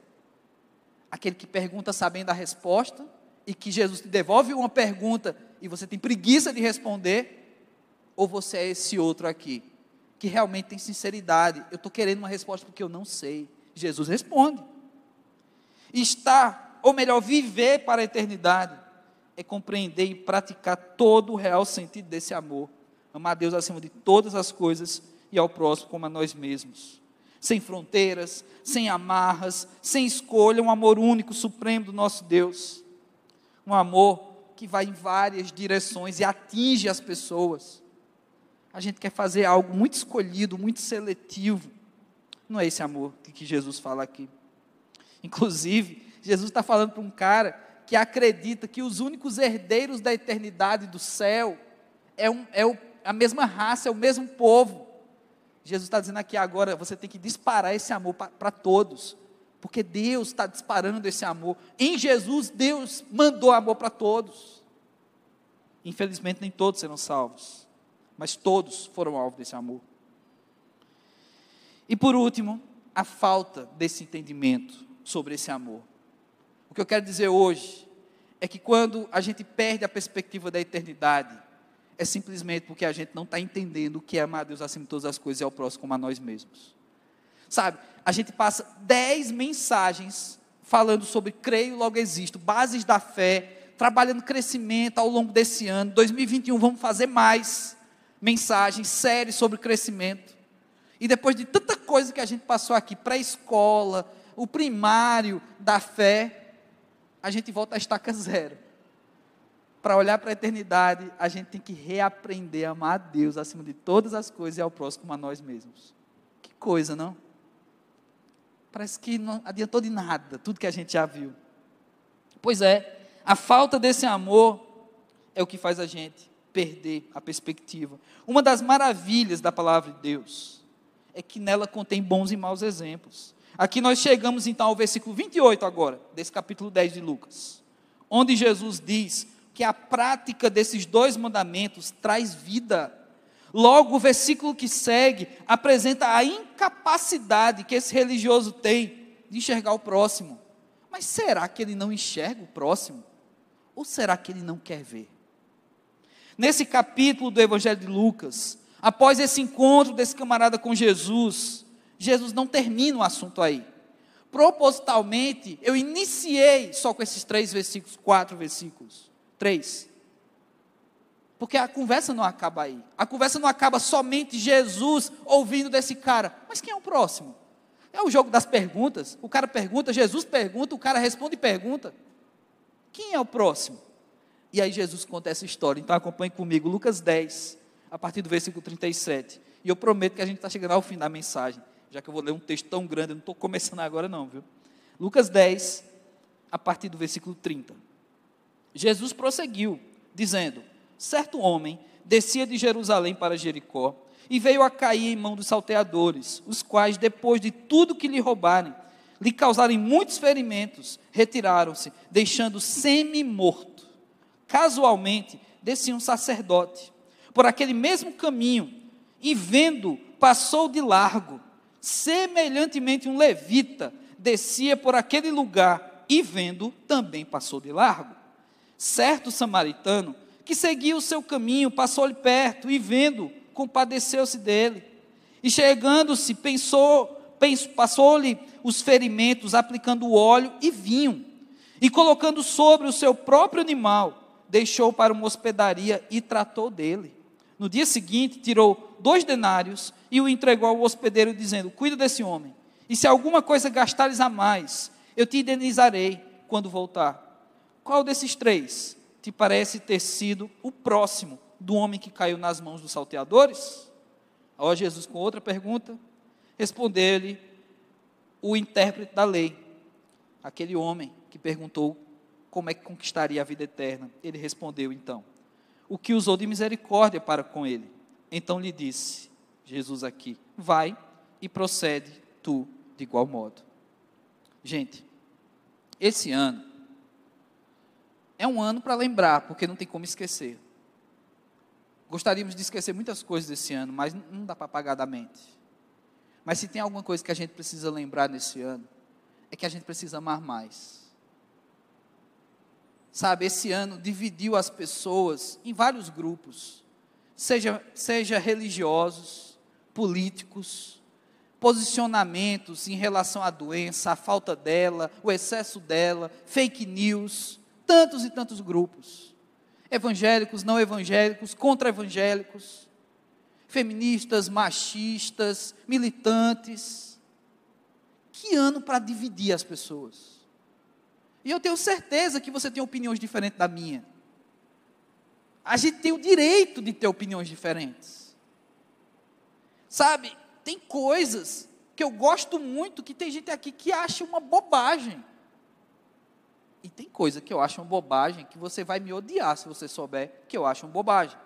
Aquele que pergunta sabendo a resposta e que Jesus te devolve uma pergunta e você tem preguiça de responder? Ou você é esse outro aqui, que realmente tem sinceridade. Eu estou querendo uma resposta porque eu não sei. Jesus responde. Estar, ou melhor, viver para a eternidade, é compreender e praticar todo o real sentido desse amor. Amar a Deus acima de todas as coisas e ao próximo como a nós mesmos. Sem fronteiras, sem amarras, sem escolha, um amor único, supremo do nosso Deus. Um amor que vai em várias direções e atinge as pessoas a gente quer fazer algo muito escolhido, muito seletivo. Não é esse amor que Jesus fala aqui. Inclusive, Jesus está falando para um cara que acredita que os únicos herdeiros da eternidade do céu é, um, é o, a mesma raça, é o mesmo povo. Jesus está dizendo aqui agora, você tem que disparar esse amor para todos, porque Deus está disparando esse amor. Em Jesus, Deus mandou amor para todos. Infelizmente, nem todos serão salvos mas todos foram alvo desse amor. E por último, a falta desse entendimento sobre esse amor. O que eu quero dizer hoje é que quando a gente perde a perspectiva da eternidade, é simplesmente porque a gente não está entendendo o que é amar a Deus acima de todas as coisas e ao próximo como a nós mesmos. Sabe, a gente passa dez mensagens falando sobre creio, logo existo, bases da fé, trabalhando crescimento ao longo desse ano, 2021 vamos fazer mais mensagens séries sobre crescimento. E depois de tanta coisa que a gente passou aqui, pré-escola, o primário da fé, a gente volta à estaca zero. Para olhar para a eternidade, a gente tem que reaprender a amar a Deus acima de todas as coisas e ao próximo a nós mesmos. Que coisa, não? Parece que não adiantou de nada tudo que a gente já viu. Pois é, a falta desse amor é o que faz a gente perder a perspectiva. Uma das maravilhas da palavra de Deus é que nela contém bons e maus exemplos. Aqui nós chegamos então ao versículo 28 agora, desse capítulo 10 de Lucas, onde Jesus diz que a prática desses dois mandamentos traz vida. Logo, o versículo que segue apresenta a incapacidade que esse religioso tem de enxergar o próximo. Mas será que ele não enxerga o próximo? Ou será que ele não quer ver? Nesse capítulo do Evangelho de Lucas, após esse encontro desse camarada com Jesus, Jesus não termina o assunto aí. Propositalmente, eu iniciei só com esses três versículos, quatro versículos. Três. Porque a conversa não acaba aí. A conversa não acaba somente Jesus ouvindo desse cara. Mas quem é o próximo? É o jogo das perguntas. O cara pergunta, Jesus pergunta, o cara responde e pergunta. Quem é o próximo? E aí Jesus conta essa história. Então acompanhe comigo, Lucas 10, a partir do versículo 37. E eu prometo que a gente está chegando ao fim da mensagem, já que eu vou ler um texto tão grande, eu não estou começando agora não, viu? Lucas 10, a partir do versículo 30. Jesus prosseguiu, dizendo: Certo homem descia de Jerusalém para Jericó e veio a cair em mão dos salteadores, os quais, depois de tudo que lhe roubarem, lhe causarem muitos ferimentos, retiraram-se, deixando semi-morto. Casualmente, descia um sacerdote por aquele mesmo caminho e, vendo, passou de largo. Semelhantemente, um levita descia por aquele lugar e, vendo, também passou de largo. Certo samaritano que seguia o seu caminho passou-lhe perto e, vendo, compadeceu-se dele. E chegando-se, pensou, passou-lhe os ferimentos, aplicando óleo e vinho, e colocando sobre o seu próprio animal, deixou para uma hospedaria e tratou dele. No dia seguinte, tirou dois denários e o entregou ao hospedeiro, dizendo: Cuida desse homem, e se alguma coisa gastares a mais, eu te indenizarei quando voltar. Qual desses três te parece ter sido o próximo do homem que caiu nas mãos dos salteadores? Ó Jesus, com outra pergunta, respondeu-lhe o intérprete da lei, aquele homem que perguntou como é que conquistaria a vida eterna. Ele respondeu então: O que usou de misericórdia para com ele. Então lhe disse, Jesus aqui: Vai e procede tu de igual modo. Gente, esse ano é um ano para lembrar, porque não tem como esquecer. Gostaríamos de esquecer muitas coisas desse ano, mas não dá para apagar da mente. Mas se tem alguma coisa que a gente precisa lembrar nesse ano, é que a gente precisa amar mais. Sabe, esse ano dividiu as pessoas em vários grupos, seja, seja religiosos, políticos, posicionamentos em relação à doença, a falta dela, o excesso dela, fake news, tantos e tantos grupos evangélicos, não evangélicos, contra-evangélicos, feministas, machistas, militantes. Que ano para dividir as pessoas. E eu tenho certeza que você tem opiniões diferentes da minha. A gente tem o direito de ter opiniões diferentes. Sabe, tem coisas que eu gosto muito que tem gente aqui que acha uma bobagem. E tem coisa que eu acho uma bobagem que você vai me odiar se você souber que eu acho uma bobagem.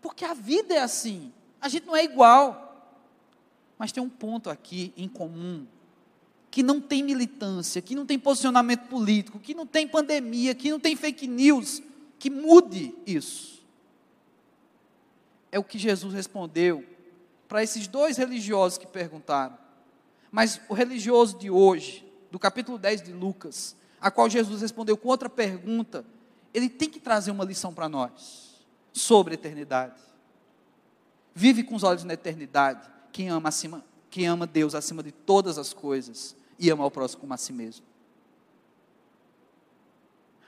Porque a vida é assim. A gente não é igual. Mas tem um ponto aqui em comum que não tem militância, que não tem posicionamento político, que não tem pandemia, que não tem fake news, que mude isso. É o que Jesus respondeu para esses dois religiosos que perguntaram. Mas o religioso de hoje, do capítulo 10 de Lucas, a qual Jesus respondeu com outra pergunta, ele tem que trazer uma lição para nós sobre a eternidade. Vive com os olhos na eternidade, quem ama acima, quem ama Deus acima de todas as coisas e ama ao próximo como a si mesmo.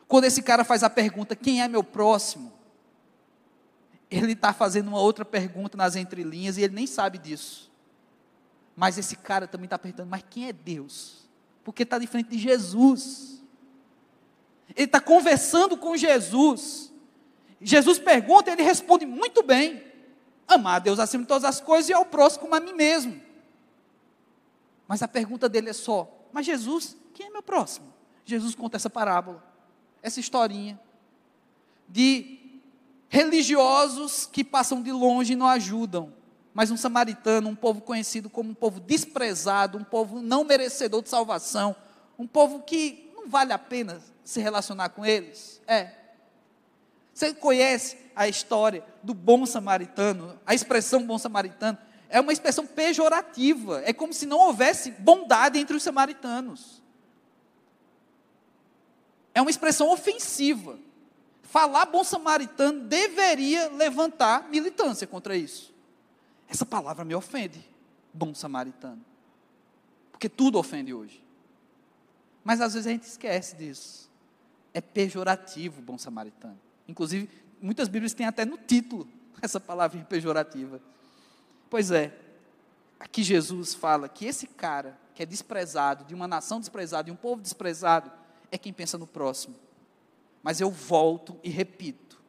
Quando esse cara faz a pergunta, quem é meu próximo? Ele está fazendo uma outra pergunta nas entrelinhas e ele nem sabe disso. Mas esse cara também está perguntando, mas quem é Deus? porque está de frente de Jesus. Ele está conversando com Jesus. Jesus pergunta, ele responde muito bem: amar a Deus acima de todas as coisas e ao próximo como a mim mesmo. Mas a pergunta dele é só: mas Jesus, quem é meu próximo? Jesus conta essa parábola, essa historinha de religiosos que passam de longe e não ajudam mas um samaritano, um povo conhecido como um povo desprezado, um povo não merecedor de salvação, um povo que não vale a pena se relacionar com eles? É. Você conhece a história do bom samaritano? A expressão bom samaritano é uma expressão pejorativa. É como se não houvesse bondade entre os samaritanos. É uma expressão ofensiva. Falar bom samaritano deveria levantar militância contra isso. Essa palavra me ofende, bom samaritano. Porque tudo ofende hoje. Mas às vezes a gente esquece disso. É pejorativo bom samaritano. Inclusive, muitas Bíblias têm até no título essa palavra pejorativa. Pois é, aqui Jesus fala que esse cara que é desprezado, de uma nação desprezada, de um povo desprezado, é quem pensa no próximo. Mas eu volto e repito: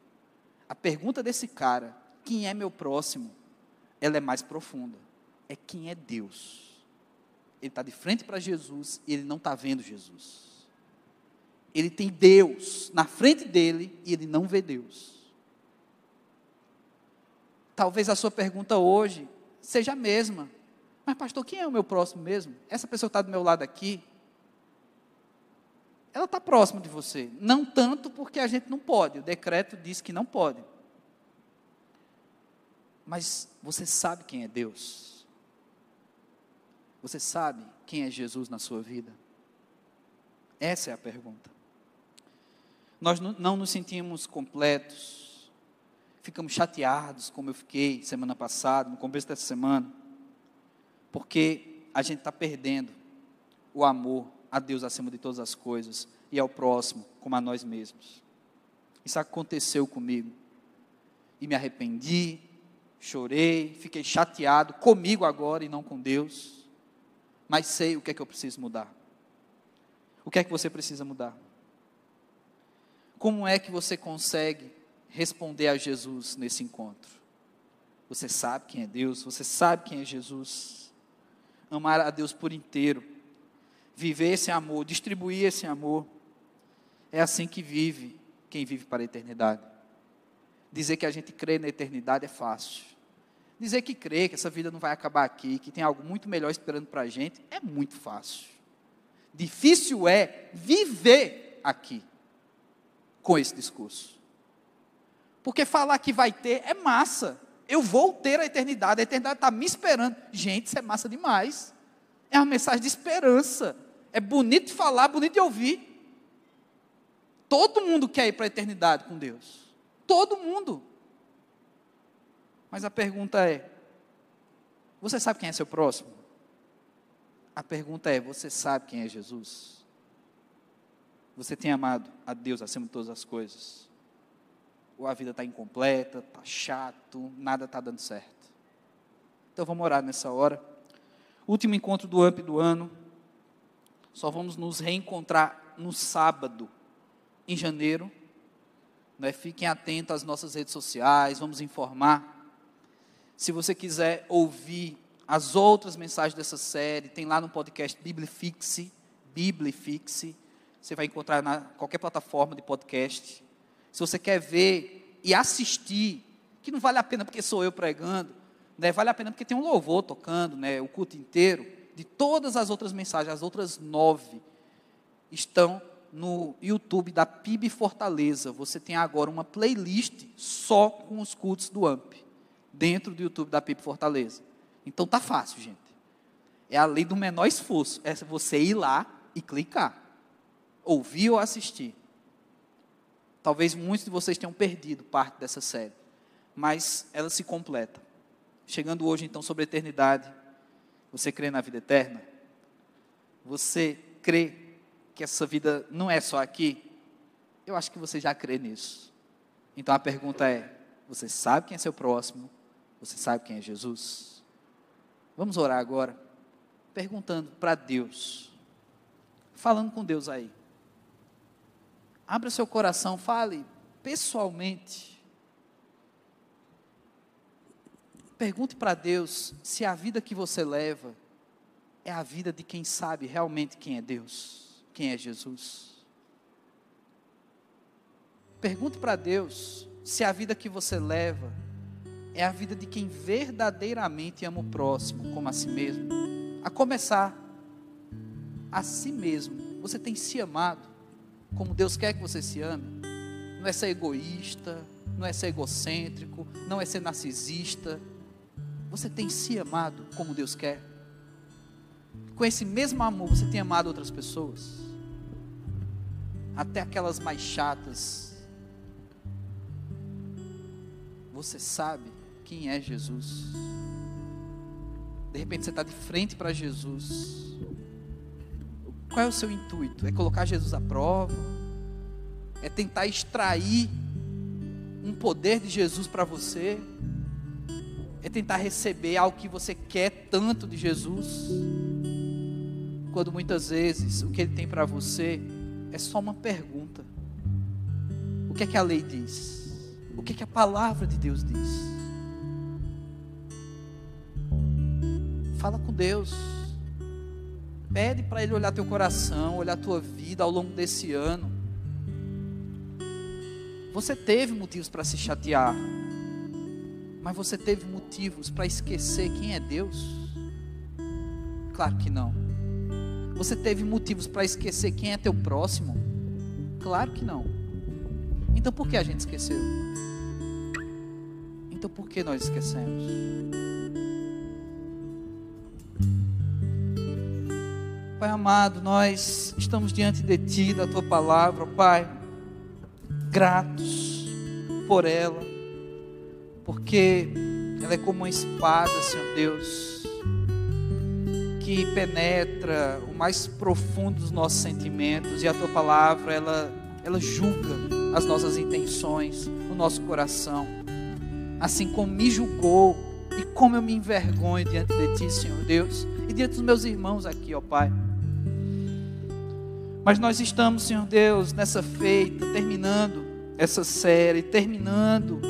a pergunta desse cara, quem é meu próximo, ela é mais profunda. É quem é Deus. Ele está de frente para Jesus e ele não está vendo Jesus. Ele tem Deus na frente dele e ele não vê Deus. Talvez a sua pergunta hoje seja a mesma. Mas, pastor, quem é o meu próximo mesmo? Essa pessoa está do meu lado aqui, ela está próxima de você. Não tanto porque a gente não pode, o decreto diz que não pode. Mas você sabe quem é Deus? Você sabe quem é Jesus na sua vida? Essa é a pergunta. Nós não nos sentimos completos, ficamos chateados, como eu fiquei semana passada, no começo dessa semana, porque a gente está perdendo o amor a Deus acima de todas as coisas e ao próximo como a nós mesmos. Isso aconteceu comigo e me arrependi, chorei, fiquei chateado comigo agora e não com Deus, mas sei o que é que eu preciso mudar. O que é que você precisa mudar? Como é que você consegue responder a Jesus nesse encontro? Você sabe quem é Deus, você sabe quem é Jesus. Amar a Deus por inteiro, viver esse amor, distribuir esse amor. É assim que vive quem vive para a eternidade. Dizer que a gente crê na eternidade é fácil. Dizer que crê que essa vida não vai acabar aqui, que tem algo muito melhor esperando para a gente, é muito fácil. Difícil é viver aqui com esse discurso. Porque falar que vai ter é massa. Eu vou ter a eternidade, a eternidade está me esperando. Gente, isso é massa demais. É uma mensagem de esperança. É bonito de falar, bonito de ouvir. Todo mundo quer ir para a eternidade com Deus. Todo mundo. Mas a pergunta é: você sabe quem é seu próximo? A pergunta é: você sabe quem é Jesus? Você tem amado a Deus acima de todas as coisas? Ou a vida está incompleta, está chato, nada está dando certo? Então vamos orar nessa hora. Último encontro do AMP do ano. Só vamos nos reencontrar no sábado, em janeiro. Né? Fiquem atentos às nossas redes sociais, vamos informar. Se você quiser ouvir as outras mensagens dessa série, tem lá no podcast Biblifixe, Biblifixe. Você vai encontrar na qualquer plataforma de podcast. Se você quer ver e assistir, que não vale a pena porque sou eu pregando, né? Vale a pena porque tem um louvor tocando, né? O culto inteiro. De todas as outras mensagens, as outras nove estão no YouTube da PIB Fortaleza. Você tem agora uma playlist só com os cultos do AMP dentro do YouTube da PIB Fortaleza. Então tá fácil, gente. É a lei do menor esforço. É você ir lá e clicar. Ouvir ou assistir. Talvez muitos de vocês tenham perdido parte dessa série. Mas ela se completa. Chegando hoje, então, sobre a eternidade. Você crê na vida eterna? Você crê que essa vida não é só aqui? Eu acho que você já crê nisso. Então a pergunta é: você sabe quem é seu próximo? Você sabe quem é Jesus? Vamos orar agora, perguntando para Deus, falando com Deus aí. Abra seu coração, fale pessoalmente. Pergunte para Deus se a vida que você leva é a vida de quem sabe realmente quem é Deus, quem é Jesus. Pergunte para Deus se a vida que você leva é a vida de quem verdadeiramente ama o próximo como a si mesmo. A começar a si mesmo. Você tem se amado. Como Deus quer que você se ame, não é ser egoísta, não é ser egocêntrico, não é ser narcisista. Você tem se amado como Deus quer. Com esse mesmo amor, você tem amado outras pessoas, até aquelas mais chatas. Você sabe quem é Jesus. De repente você está de frente para Jesus. Qual é o seu intuito? É colocar Jesus à prova? É tentar extrair um poder de Jesus para você? É tentar receber algo que você quer tanto de Jesus? Quando muitas vezes o que ele tem para você é só uma pergunta: O que é que a lei diz? O que é que a palavra de Deus diz? Fala com Deus. Pede para Ele olhar teu coração, olhar tua vida ao longo desse ano. Você teve motivos para se chatear, mas você teve motivos para esquecer quem é Deus? Claro que não. Você teve motivos para esquecer quem é teu próximo? Claro que não. Então por que a gente esqueceu? Então por que nós esquecemos? Pai amado, nós estamos diante de Ti, da Tua palavra, Pai, gratos por ela, porque ela é como uma espada, Senhor Deus, que penetra o mais profundo dos nossos sentimentos, e a Tua palavra, ela, ela julga as nossas intenções, o nosso coração, assim como me julgou, e como eu me envergonho diante de Ti, Senhor Deus, e diante dos meus irmãos aqui, ó Pai. Mas nós estamos, Senhor Deus, nessa feita, terminando essa série, terminando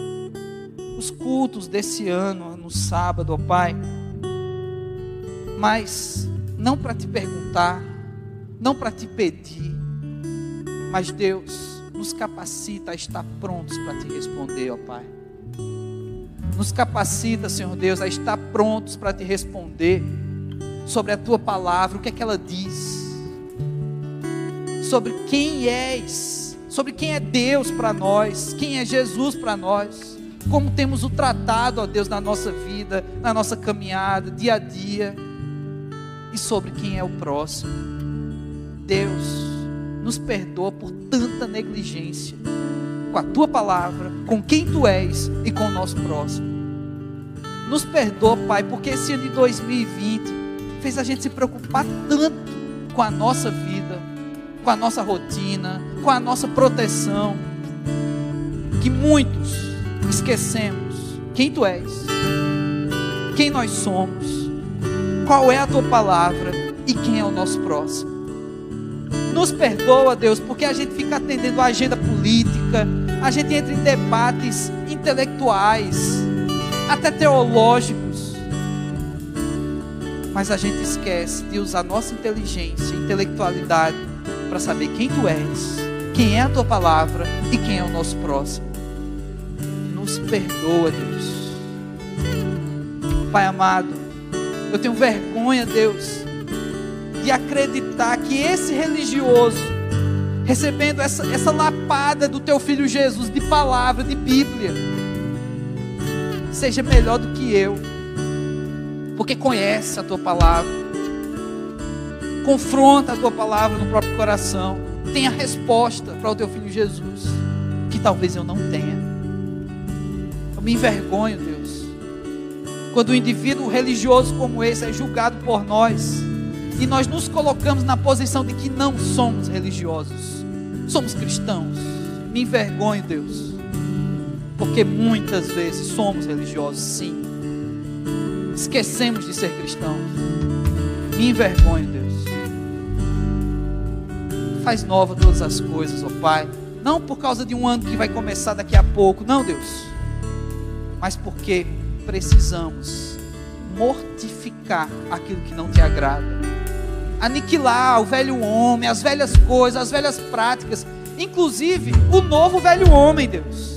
os cultos desse ano, no sábado, ó Pai. Mas não para te perguntar, não para te pedir, mas Deus nos capacita a estar prontos para te responder, ó Pai. Nos capacita, Senhor Deus, a estar prontos para te responder sobre a tua palavra, o que é que ela diz sobre quem és, sobre quem é Deus para nós, quem é Jesus para nós, como temos o tratado, ó Deus, na nossa vida, na nossa caminhada, dia a dia, e sobre quem é o próximo. Deus, nos perdoa por tanta negligência com a tua palavra, com quem tu és e com o nosso próximo. Nos perdoa, Pai, porque esse ano de 2020 fez a gente se preocupar tanto com a nossa vida com a nossa rotina, com a nossa proteção, que muitos esquecemos quem tu és, quem nós somos, qual é a tua palavra e quem é o nosso próximo. Nos perdoa, Deus, porque a gente fica atendendo a agenda política, a gente entra em debates intelectuais, até teológicos, mas a gente esquece de usar nossa inteligência, intelectualidade para saber quem tu és, quem é a tua palavra e quem é o nosso próximo. Nos perdoa, Deus. Pai amado, eu tenho vergonha, Deus, de acreditar que esse religioso, recebendo essa, essa lapada do teu filho Jesus de palavra, de Bíblia, seja melhor do que eu, porque conhece a tua palavra confronta a tua palavra no próprio coração, tenha resposta para o teu filho Jesus, que talvez eu não tenha. Eu me envergonho, Deus, quando um indivíduo religioso como esse é julgado por nós, e nós nos colocamos na posição de que não somos religiosos, somos cristãos. Me envergonho, Deus, porque muitas vezes somos religiosos, sim, esquecemos de ser cristãos. Me envergonho, Deus faz nova todas as coisas, ó Pai. Não por causa de um ano que vai começar daqui a pouco, não, Deus. Mas porque precisamos mortificar aquilo que não te agrada. Aniquilar o velho homem, as velhas coisas, as velhas práticas, inclusive o novo velho homem, Deus.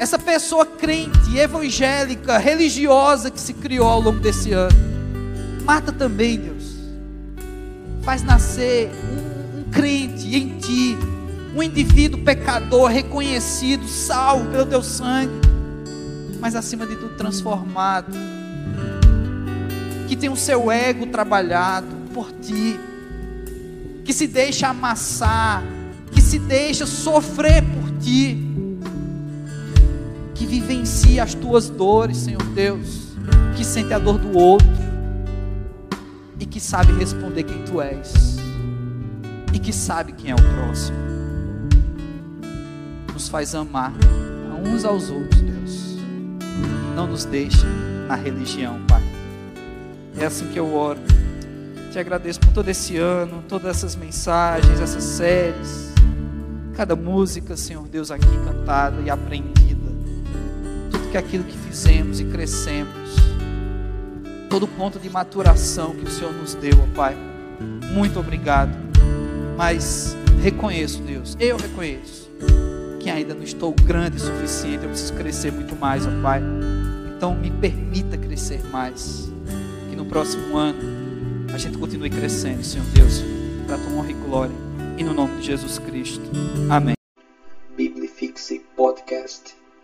Essa pessoa crente, evangélica, religiosa que se criou ao longo desse ano. Mata também, Deus. Faz nascer um crente em Ti, um indivíduo pecador, reconhecido, salvo pelo Teu sangue, mas acima de tudo transformado, que tem o seu ego trabalhado por Ti, que se deixa amassar, que se deixa sofrer por Ti, que vivencia as Tuas dores, Senhor Deus, que sente a dor do outro que sabe responder quem Tu és e que sabe quem é o próximo. Nos faz amar uns aos outros, Deus. Não nos deixe na religião, Pai. É assim que eu oro. Te agradeço por todo esse ano, todas essas mensagens, essas séries, cada música, Senhor Deus, aqui cantada e aprendida. Tudo que aquilo que fizemos e crescemos. Todo ponto de maturação que o Senhor nos deu, ó Pai. Muito obrigado mas reconheço, Deus, eu reconheço que ainda não estou grande o suficiente, eu preciso crescer muito mais, ó Pai. Então me permita crescer mais. Que no próximo ano a gente continue crescendo, Senhor Deus, para tua honra e glória. E no nome de Jesus Cristo. Amém. Biblifixe Podcast.